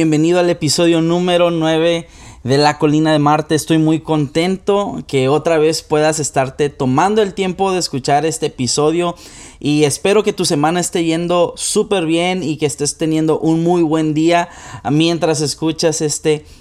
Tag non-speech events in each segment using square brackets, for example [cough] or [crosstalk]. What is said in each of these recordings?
Bienvenido al episodio número 9 de la colina de Marte. Estoy muy contento que otra vez puedas estarte tomando el tiempo de escuchar este episodio y espero que tu semana esté yendo súper bien y que estés teniendo un muy buen día mientras escuchas este episodio.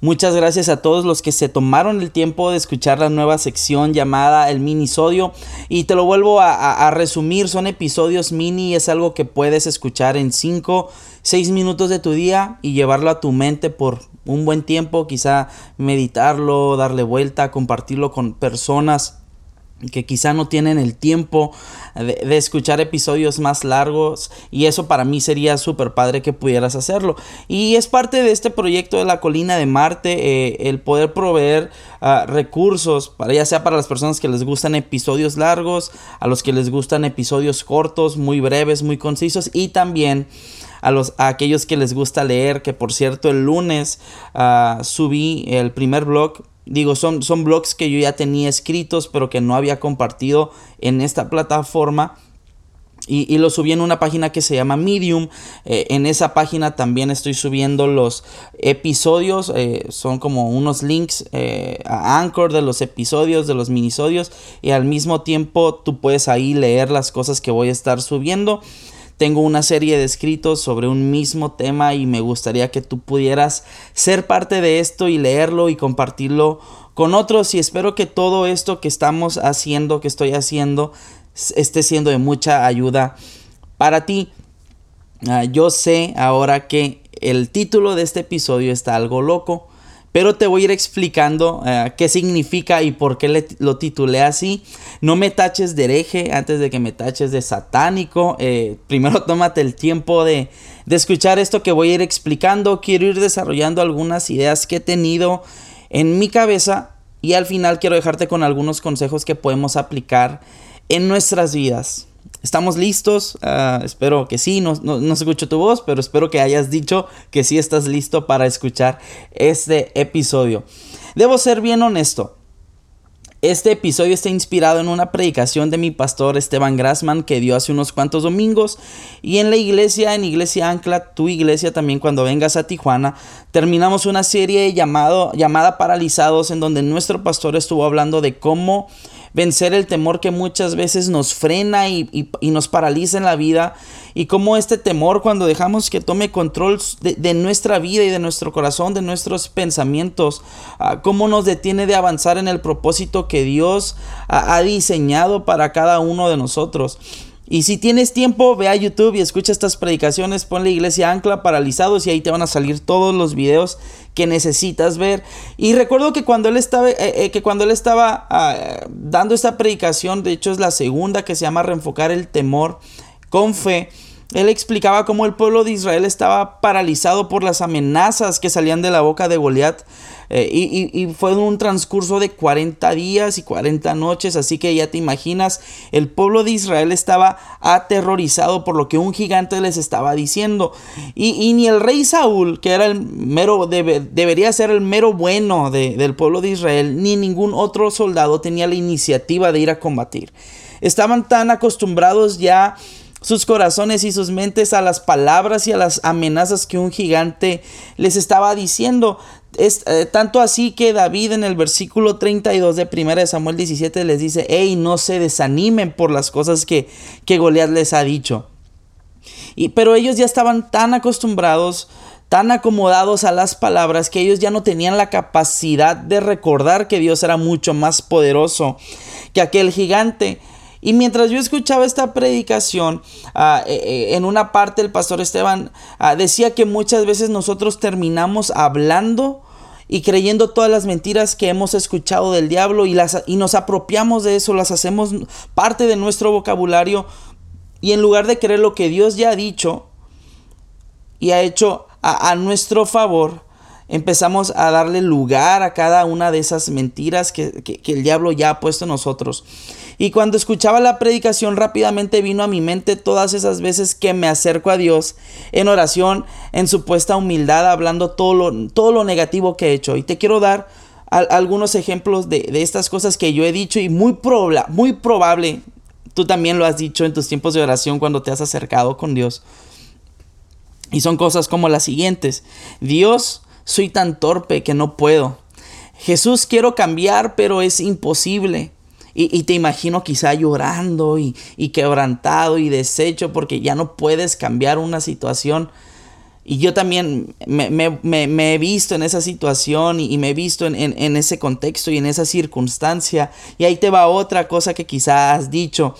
Muchas gracias a todos los que se tomaron el tiempo de escuchar la nueva sección llamada el minisodio. Y te lo vuelvo a, resumir, son episodios mini es algo que puedes escuchar en 5, 6 minutos de tu día y llevarlo a tu mente por un buen tiempo, quizá meditarlo, darle vuelta, compartirlo con personas que quizá no tienen el tiempo de, escuchar episodios más largos y eso para mí sería súper padre que pudieras hacerlo. Y es parte de este proyecto de la colina de Marte eh, el poder proveer ah, recursos para ya sea para las personas que les gustan episodios largos a los que les gustan episodios cortos muy breves muy concisos y también a, los, a aquellos que les gusta leer que por cierto el lunes ah, subí el primer blog Digo, son, son blogs que yo ya tenía escritos, pero que no había compartido en esta plataforma. Y, y, lo subí en una página que se llama Medium. Eh, en esa página también estoy subiendo los episodios. Eh, son como unos links eh, a Anchor de los episodios, de los minisodios. Y al mismo tiempo tú puedes ahí leer las cosas que voy a estar subiendo. Tengo una serie de escritos sobre un mismo tema y me gustaría que tú pudieras ser parte de esto y leerlo y compartirlo con otros y espero que todo esto que estamos haciendo, que estoy haciendo, esté siendo de mucha ayuda para ti. Ah, yo sé ahora que el título de este episodio está algo loco, pero te voy a ir explicando eh, qué significa y por qué lo titulé así. No me taches de hereje antes de que me taches de satánico. Eh, primero [laughs] tómate el tiempo de, de escuchar esto que voy a ir explicando. Quiero ir desarrollando algunas ideas que he tenido en mi cabeza y al final quiero dejarte con algunos consejos que podemos aplicar en nuestras vidas. ¿Estamos listos? Ah, espero que sí, no, no, escucho tu voz, pero espero que hayas dicho que sí estás listo para escuchar este episodio. Debo ser bien honesto. Este episodio está inspirado en una predicación de mi pastor Esteban Grassman que dio hace unos cuantos domingos y en la iglesia, en Iglesia Ancla, tu iglesia también cuando vengas a Tijuana, terminamos una serie llamado, llamada Paralizados en donde nuestro pastor estuvo hablando de cómo vencer el temor que muchas veces nos frena y, nos paraliza en la vida y cómo este temor cuando dejamos que tome control de, nuestra vida y de nuestro corazón, de nuestros pensamientos, ah, cómo nos detiene de avanzar en el propósito que Dios ha diseñado para cada uno de nosotros. Y si tienes tiempo, ve a YouTube y escucha estas predicaciones, ponle iglesia ancla paralizados y ahí te van a salir todos los videos que necesitas ver. Y recuerdo que cuando él estaba, eh, eh, que cuando él estaba ah, dando esta predicación, de hecho es la segunda que se llama reenfocar el temor con fe. Él explicaba cómo el pueblo de Israel estaba paralizado por las amenazas que salían de la boca de Goliat. Eh, y, fue un transcurso de 40 días y 40 noches, así que ya te imaginas, el pueblo de Israel estaba aterrorizado por lo que un gigante les estaba diciendo. Y, ni el rey Saúl, que era el mero, debería ser el mero bueno del pueblo de Israel, ni ningún otro soldado tenía la iniciativa de ir a combatir. Estaban tan acostumbrados ya sus corazones y sus mentes a las palabras y a las amenazas que un gigante les estaba diciendo. Es, eh, tanto así que David en el versículo 32 de 1 Samuel 17 les dice, hey, no se desanimen por las cosas que, que Goliat les ha dicho. Y, pero ellos ya estaban tan acostumbrados, tan acomodados a las palabras, que ellos ya no tenían la capacidad de recordar que Dios era mucho más poderoso que aquel gigante. Y mientras yo escuchaba esta predicación, ah, eh, eh, en una parte el pastor Esteban ah, decía que muchas veces nosotros terminamos hablando y creyendo todas las mentiras que hemos escuchado del diablo y, las, y nos apropiamos de eso, las hacemos parte de nuestro vocabulario y en lugar de creer lo que Dios ya ha dicho y ha hecho a nuestro favor, empezamos a darle lugar a cada una de esas mentiras que, el diablo ya ha puesto en nosotros. Y cuando escuchaba la predicación rápidamente vino a mi mente todas esas veces que me acerco a Dios en oración, en supuesta humildad, hablando todo lo, todo lo negativo que he hecho. Y te quiero dar algunos ejemplos de, estas cosas que yo he dicho y muy, muy probable tú también lo has dicho en tus tiempos de oración cuando te has acercado con Dios. Y son cosas como las siguientes. Dios, soy tan torpe que no puedo. Jesús, quiero cambiar, pero es imposible. Y, te imagino quizá llorando y, quebrantado y deshecho porque ya no puedes cambiar una situación. Y yo también me, he visto en esa situación y, me he visto en, en, ese contexto y en esa circunstancia. Y ahí te va otra cosa que quizá has dicho.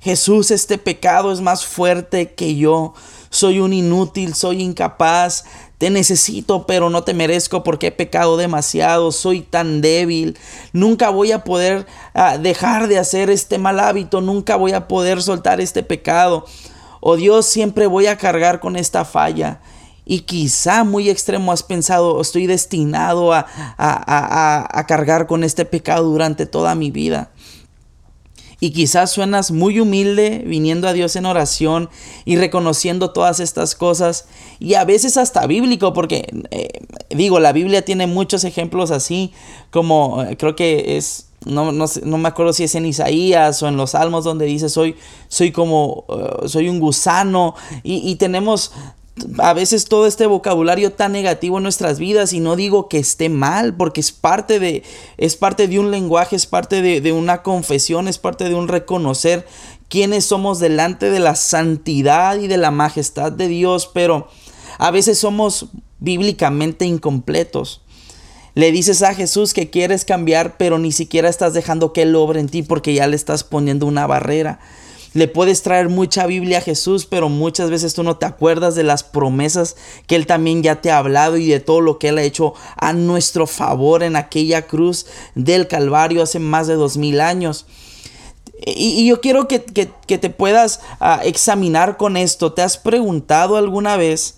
Jesús, este pecado es más fuerte que yo. Soy un inútil, soy incapaz, te necesito, pero no te merezco porque he pecado demasiado, soy tan débil, nunca voy a poder ah, dejar de hacer este mal hábito, nunca voy a poder soltar este pecado. Oh Dios, siempre voy a cargar con esta falla. Y quizá muy extremo has pensado, estoy destinado a cargar con este pecado durante toda mi vida. Y quizás suenas muy humilde viniendo a Dios en oración y reconociendo todas estas cosas. Y a veces hasta bíblico, porque eh, digo, la Biblia tiene muchos ejemplos así, como eh, creo que es, no, no, no, me acuerdo si es en Isaías o en los Salmos donde dice, soy, soy como, eh, soy un gusano. Y, y tenemos a veces todo este vocabulario tan negativo en nuestras vidas y no digo que esté mal porque es parte de es parte de un lenguaje es parte de, de, una confesión es parte de un reconocer quiénes somos delante de la santidad y de la majestad de Dios pero a veces somos bíblicamente incompletos. Le dices a Jesús que quieres cambiar pero ni siquiera estás dejando que él obre en ti porque ya le estás poniendo una barrera le puedes traer mucha Biblia a Jesús, pero muchas veces tú no te acuerdas de las promesas que Él también ya te ha hablado y de todo lo que Él ha hecho a nuestro favor en aquella cruz del Calvario hace más de dos mil años. Y, yo quiero que, te puedas ah, examinar con esto. ¿Te has preguntado alguna vez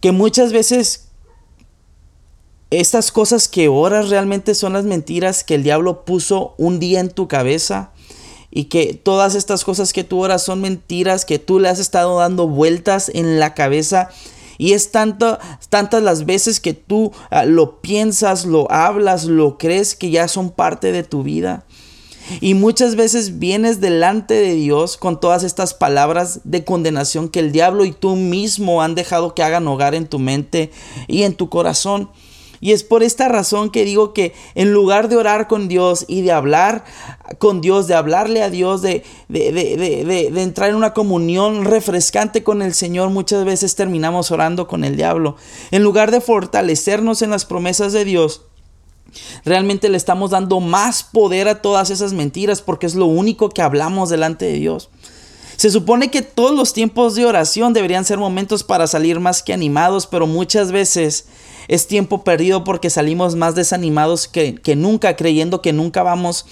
que muchas veces estas cosas que oras realmente son las mentiras que el diablo puso un día en tu cabeza? Y que todas estas cosas que tú oras son mentiras, que tú le has estado dando vueltas en la cabeza. Y es tanto, tantas las veces que tú ah, lo piensas, lo hablas, lo crees, que ya son parte de tu vida. Y muchas veces vienes delante de Dios con todas estas palabras de condenación que el diablo y tú mismo han dejado que hagan hogar en tu mente y en tu corazón. Y es por esta razón que digo que en lugar de orar con Dios y de hablar con Dios, de hablarle a Dios, de, de, entrar en una comunión refrescante con el Señor, muchas veces terminamos orando con el diablo. En lugar de fortalecernos en las promesas de Dios, Realmente le estamos dando más poder a todas esas mentiras porque es lo único que hablamos delante de Dios. Se supone que todos los tiempos de oración deberían ser momentos para salir más que animados, pero muchas veces es tiempo perdido porque salimos más desanimados que, nunca, creyendo que nunca vamos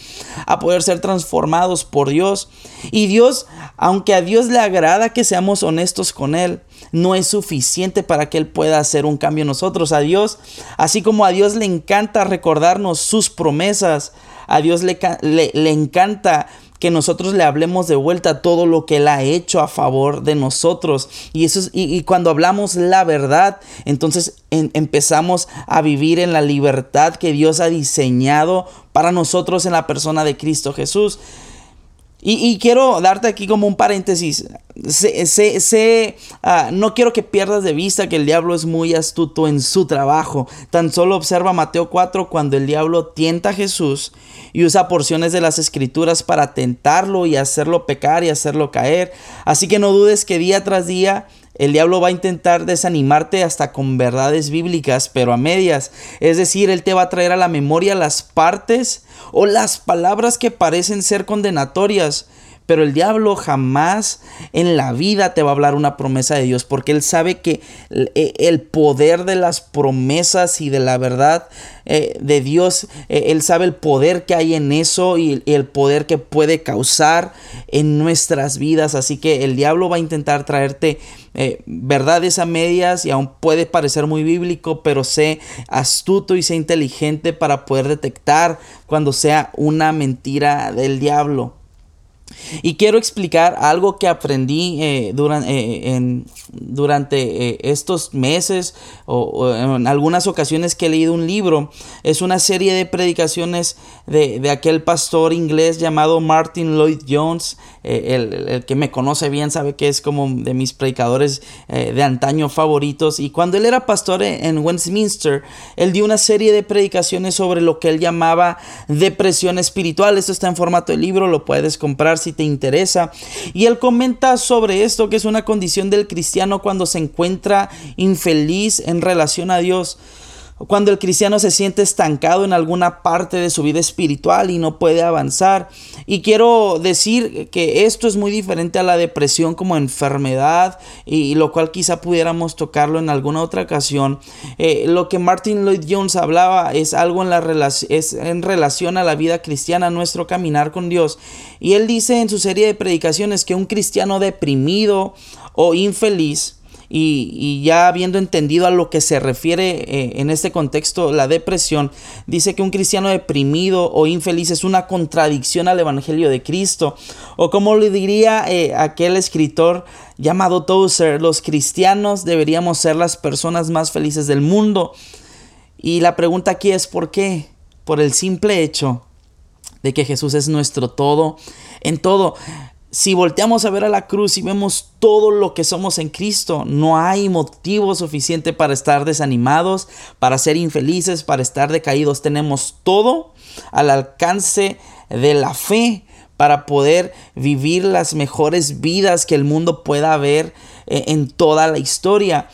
a poder ser transformados por Dios. Y Dios, aunque a Dios le agrada que seamos honestos con Él, no es suficiente para que Él pueda hacer un cambio en nosotros. A Dios, así como a Dios le encanta recordarnos sus promesas, a Dios le, le encanta que nosotros le hablemos de vuelta todo lo que Él ha hecho a favor de nosotros. Y, eso y, cuando hablamos la verdad, entonces empezamos a vivir en la libertad que Dios ha diseñado para nosotros en la persona de Cristo Jesús. Y, quiero darte aquí como un paréntesis. Ah, no quiero que pierdas de vista que el diablo es muy astuto en su trabajo. Tan solo observa Mateo 4 cuando el diablo tienta a Jesús y usa porciones de las escrituras para tentarlo y hacerlo pecar y hacerlo caer. Así que no dudes que día tras día el diablo va a intentar desanimarte hasta con verdades bíblicas, pero a medias. Es decir, él te va a traer a la memoria las partes o las palabras que parecen ser condenatorias. Pero el diablo jamás en la vida te va a hablar una promesa de Dios, porque él sabe que el poder de las promesas y de la verdad eh, de Dios, eh, él sabe el poder que hay en eso y, el poder que puede causar en nuestras vidas. Así que el diablo va a intentar traerte eh, verdades a medias y aún puede parecer muy bíblico, pero sé astuto y sé inteligente para poder detectar cuando sea una mentira del diablo. Y quiero explicar algo que aprendí eh, eh, durante eh, estos meses o, en algunas ocasiones que he leído un libro. Es una serie de predicaciones de, aquel pastor inglés llamado Martin Lloyd Jones. el, que me conoce bien sabe que es como de mis predicadores de antaño favoritos. Y cuando él era pastor en Westminster, él dio una serie de predicaciones sobre lo que él llamaba depresión espiritual. Esto está en formato de libro, lo puedes comprar si te interesa. Y él comenta sobre esto, que es una condición del cristiano cuando se encuentra infeliz en relación a Dios cuando el cristiano se siente estancado en alguna parte de su vida espiritual y no puede avanzar. Y quiero decir que esto es muy diferente a la depresión como enfermedad y, lo cual quizá pudiéramos tocarlo en alguna otra ocasión. Eh, lo que Martin Lloyd Jones hablaba es algo en, relación a la vida cristiana, nuestro caminar con Dios. Y él dice en su serie de predicaciones que un cristiano deprimido o infeliz y, ya habiendo entendido a lo que se refiere eh, en este contexto la depresión, dice que un cristiano deprimido o infeliz es una contradicción al Evangelio de Cristo. O como le diría eh, aquel escritor llamado Tozer, los cristianos deberíamos ser las personas más felices del mundo. Y la pregunta aquí es ¿por qué? Por el simple hecho de que Jesús es nuestro todo en todo si volteamos a ver a la cruz y vemos todo lo que somos en Cristo, no hay motivo suficiente para estar desanimados, para ser infelices, para estar decaídos. Tenemos todo al alcance de la fe para poder vivir las mejores vidas que el mundo pueda ver eh, en toda la historia.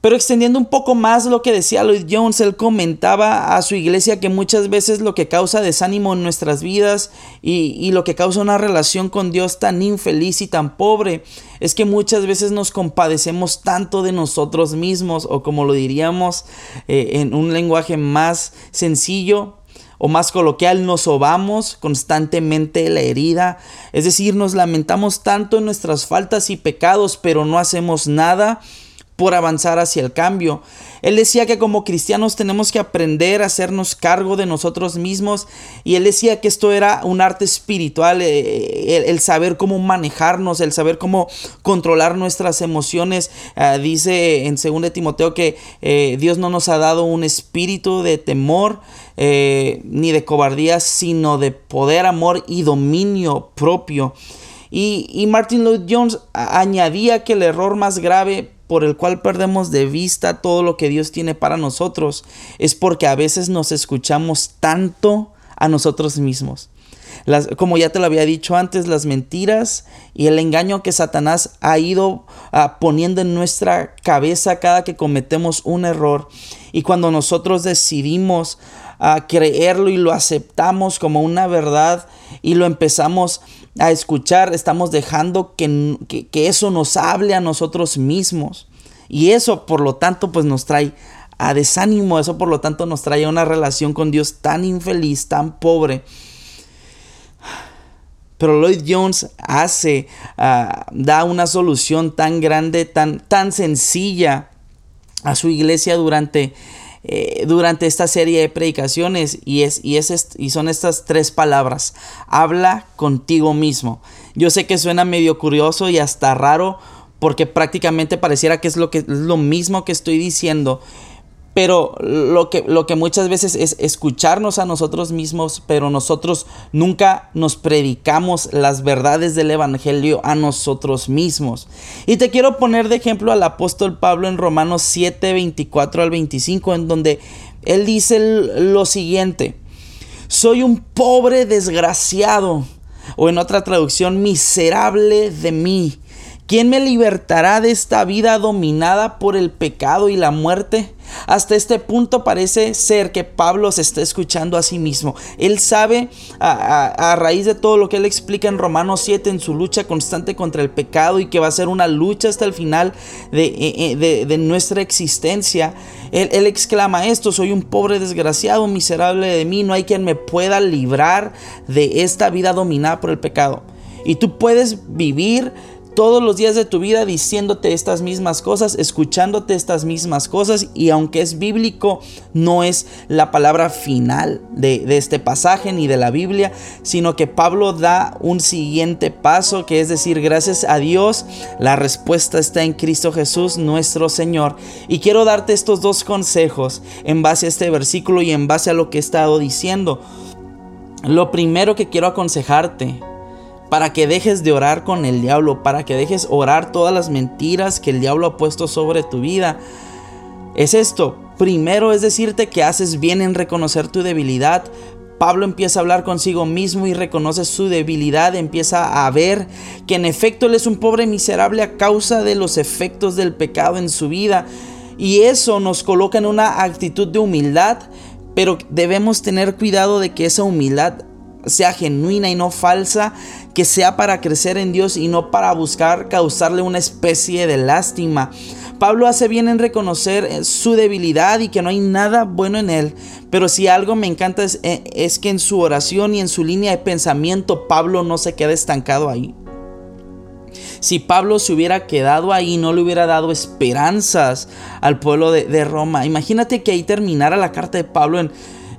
Pero extendiendo un poco más lo que decía Lloyd Jones, él comentaba a su iglesia que muchas veces lo que causa desánimo en nuestras vidas y, lo que causa una relación con Dios tan infeliz y tan pobre es que muchas veces nos compadecemos tanto de nosotros mismos o como lo diríamos eh, en un lenguaje más sencillo, o más coloquial, nos sobamos constantemente la herida, es decir, nos lamentamos tanto en nuestras faltas y pecados, pero no hacemos nada por avanzar hacia el cambio. Él decía que como cristianos tenemos que aprender a hacernos cargo de nosotros mismos y él decía que esto era un arte espiritual, eh, el, saber cómo manejarnos, el saber cómo controlar nuestras emociones. Ah, dice en 2 Timoteo que eh, Dios no nos ha dado un espíritu de temor eh, ni de cobardía, sino de poder, amor y dominio propio. Y, Martin Lloyd Jones añadía que el error más grave por el cual perdemos de vista todo lo que Dios tiene para nosotros es porque a veces nos escuchamos tanto a nosotros mismos. Las, como ya te lo había dicho antes, las mentiras y el engaño que Satanás ha ido ah, poniendo en nuestra cabeza cada que cometemos un error. Y cuando nosotros decidimos a creerlo y lo aceptamos como una verdad y lo empezamos a escuchar, estamos dejando que, que, eso nos hable a nosotros mismos. Y eso, por lo tanto, pues nos trae a desánimo, eso por lo tanto nos trae a una relación con Dios tan infeliz, tan pobre. Pero Lloyd Jones hace, ah, da una solución tan grande, tan, tan sencilla a su iglesia durante eh, durante esta serie de predicaciones y, es, y, es y son estas tres palabras. Habla contigo mismo. Yo sé que suena medio curioso y hasta raro porque prácticamente pareciera que es lo, que, es lo mismo que estoy diciendo, pero lo que, lo que muchas veces es escucharnos a nosotros mismos, pero nosotros nunca nos predicamos las verdades del Evangelio a nosotros mismos. Y te quiero poner de ejemplo al apóstol Pablo en Romanos 7, 24 al 25, en donde él dice lo siguiente, soy un pobre desgraciado, o en otra traducción, miserable de mí. ¿Quién me libertará de esta vida dominada por el pecado y la muerte? Hasta este punto parece ser que Pablo se está escuchando a sí mismo. Él sabe a, raíz de todo lo que él explica en Romanos 7 en su lucha constante contra el pecado y que va a ser una lucha hasta el final de, eh, eh, nuestra existencia. Él, él exclama esto, soy un pobre desgraciado, miserable de mí, no hay quien me pueda librar de esta vida dominada por el pecado. Y tú puedes vivir todos los días de tu vida diciéndote estas mismas cosas, escuchándote estas mismas cosas y aunque es bíblico, no es la palabra final de, este pasaje ni de la Biblia, sino que Pablo da un siguiente paso, que es decir, gracias a Dios, la respuesta está en Cristo Jesús, nuestro Señor. Y quiero darte estos dos consejos en base a este versículo y en base a lo que he estado diciendo. Lo primero que quiero aconsejarte para que dejes de orar con el diablo, para que dejes orar todas las mentiras que el diablo ha puesto sobre tu vida. Es esto, primero es decirte que haces bien en reconocer tu debilidad. Pablo empieza a hablar consigo mismo y reconoce su debilidad, empieza a ver que en efecto él es un pobre miserable a causa de los efectos del pecado en su vida. Y eso nos coloca en una actitud de humildad, pero debemos tener cuidado de que esa humildad sea genuina y no falsa, que sea para crecer en Dios y no para buscar causarle una especie de lástima. Pablo hace bien en reconocer eh, su debilidad y que no hay nada bueno en él, pero si algo me encanta es, eh, es que en su oración y en su línea de pensamiento Pablo no se queda estancado ahí. Si Pablo se hubiera quedado ahí, no le hubiera dado esperanzas al pueblo de, de Roma. Imagínate que ahí terminara la carta de Pablo en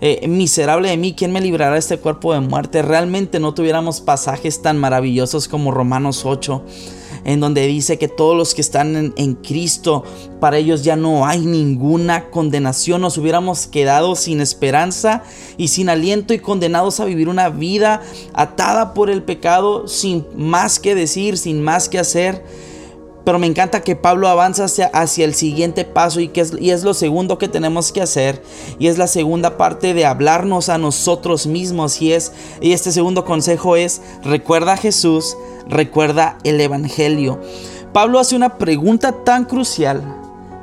eh, miserable de mí, ¿quién me librará de este cuerpo de muerte? Realmente no tuviéramos pasajes tan maravillosos como Romanos 8 en donde dice que todos los que están en, en, Cristo, para ellos ya no hay ninguna condenación. Nos hubiéramos quedado sin esperanza y sin aliento y condenados a vivir una vida atada por el pecado, sin más que decir, sin más que hacer. Pero me encanta que Pablo avanza hacia, el siguiente paso y, que es, y es lo segundo que tenemos que hacer. Y es la segunda parte de hablarnos a nosotros mismos. Y, es, y este segundo consejo es, recuerda a Jesús, recuerda el Evangelio. Pablo hace una pregunta tan crucial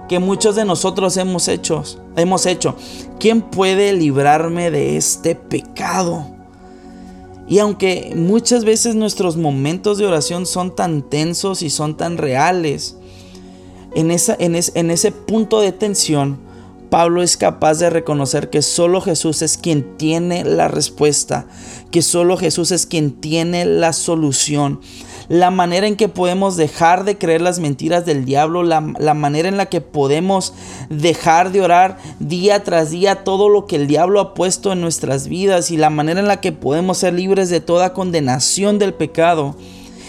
que muchos de nosotros hemos hecho. Hemos hecho. ¿Quién puede librarme de este pecado? Y aunque muchas veces nuestros momentos de oración son tan tensos y son tan reales, en, ese punto de tensión, Pablo es capaz de reconocer que solo Jesús es quien tiene la respuesta, que solo Jesús es quien tiene la solución la manera en que podemos dejar de creer las mentiras del diablo, la, manera en la que podemos dejar de orar día tras día todo lo que el diablo ha puesto en nuestras vidas y la manera en la que podemos ser libres de toda condenación del pecado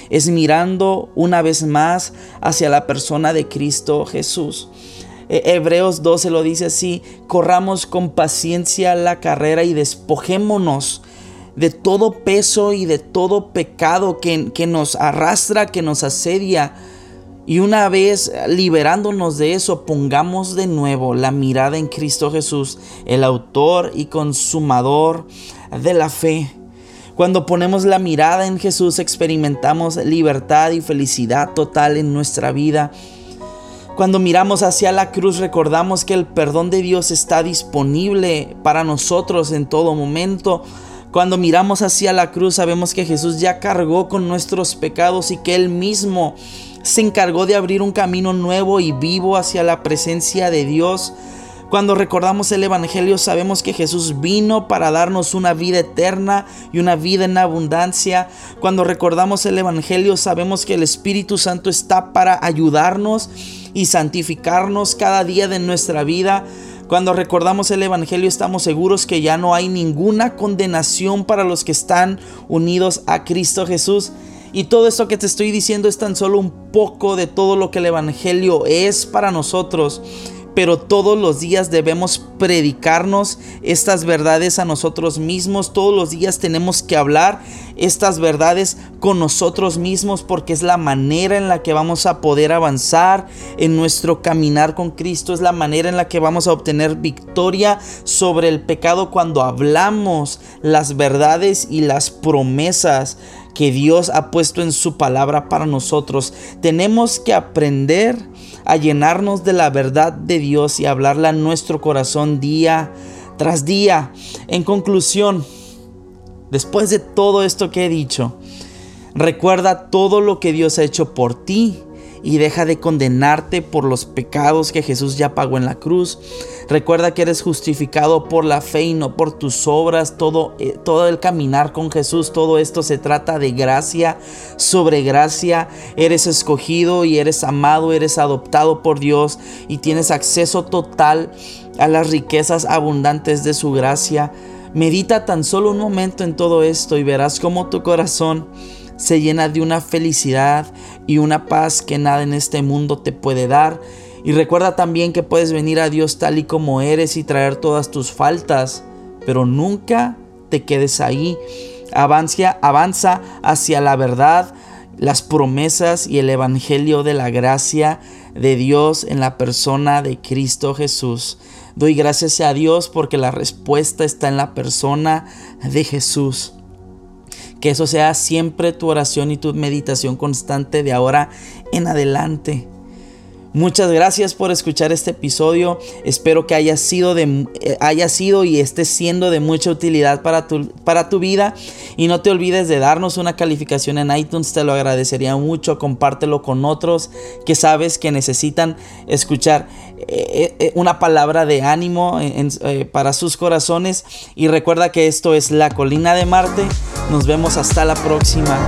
es mirando una vez más hacia la persona de Cristo Jesús. E, Hebreos 12 lo dice así, corramos con paciencia la carrera y despojémonos de todo peso y de todo pecado que, que nos arrastra, que nos asedia. Y una vez liberándonos de eso, pongamos de nuevo la mirada en Cristo Jesús, el autor y consumador de la fe. Cuando ponemos la mirada en Jesús, experimentamos libertad y felicidad total en nuestra vida. Cuando miramos hacia la cruz, recordamos que el perdón de Dios está disponible para nosotros en todo momento. Cuando miramos hacia la cruz sabemos que Jesús ya cargó con nuestros pecados y que Él mismo se encargó de abrir un camino nuevo y vivo hacia la presencia de Dios. Cuando recordamos el Evangelio sabemos que Jesús vino para darnos una vida eterna y una vida en abundancia. Cuando recordamos el Evangelio sabemos que el Espíritu Santo está para ayudarnos y santificarnos cada día de nuestra vida. Cuando recordamos el Evangelio estamos seguros que ya no hay ninguna condenación para los que están unidos a Cristo Jesús. Y todo esto que te estoy diciendo es tan solo un poco de todo lo que el Evangelio es para nosotros pero todos los días debemos predicarnos estas verdades a nosotros mismos, todos los días tenemos que hablar estas verdades con nosotros mismos porque es la manera en la que vamos a poder avanzar en nuestro caminar con Cristo, es la manera en la que vamos a obtener victoria sobre el pecado cuando hablamos las verdades y las promesas que Dios ha puesto en su palabra para nosotros. Tenemos que aprender a llenarnos de la verdad de Dios y hablarla en nuestro corazón día tras día. En conclusión, después de todo esto que he dicho, recuerda todo lo que Dios ha hecho por ti y deja de condenarte por los pecados que Jesús ya pagó en la cruz. Recuerda que eres justificado por la fe y no por tus obras. Todo, eh, todo el caminar con Jesús, todo esto se trata de gracia sobre gracia. Eres escogido y eres amado, eres adoptado por Dios y tienes acceso total a las riquezas abundantes de su gracia. Medita tan solo un momento en todo esto y verás cómo tu corazón se llena de una felicidad y una paz que nada en este mundo te puede dar. Y recuerda también que puedes venir a Dios tal y como eres y traer todas tus faltas, pero nunca te quedes ahí. Avanza, avanza hacia la verdad, las promesas y el evangelio de la gracia de Dios en la persona de Cristo Jesús. Doy gracias a Dios porque la respuesta está en la persona de Jesús. Que eso sea siempre tu oración y tu meditación constante de ahora en adelante. Muchas gracias por escuchar este episodio. Espero que haya sido, eh, haya sido y esté siendo de mucha utilidad para tu, para tu vida. Y no te olvides de darnos una calificación en iTunes, te lo agradecería mucho. Compártelo con otros que sabes que necesitan escuchar eh, eh, una palabra de ánimo para sus corazones. Y recuerda que esto es La Colina de Marte. Nos vemos hasta la próxima.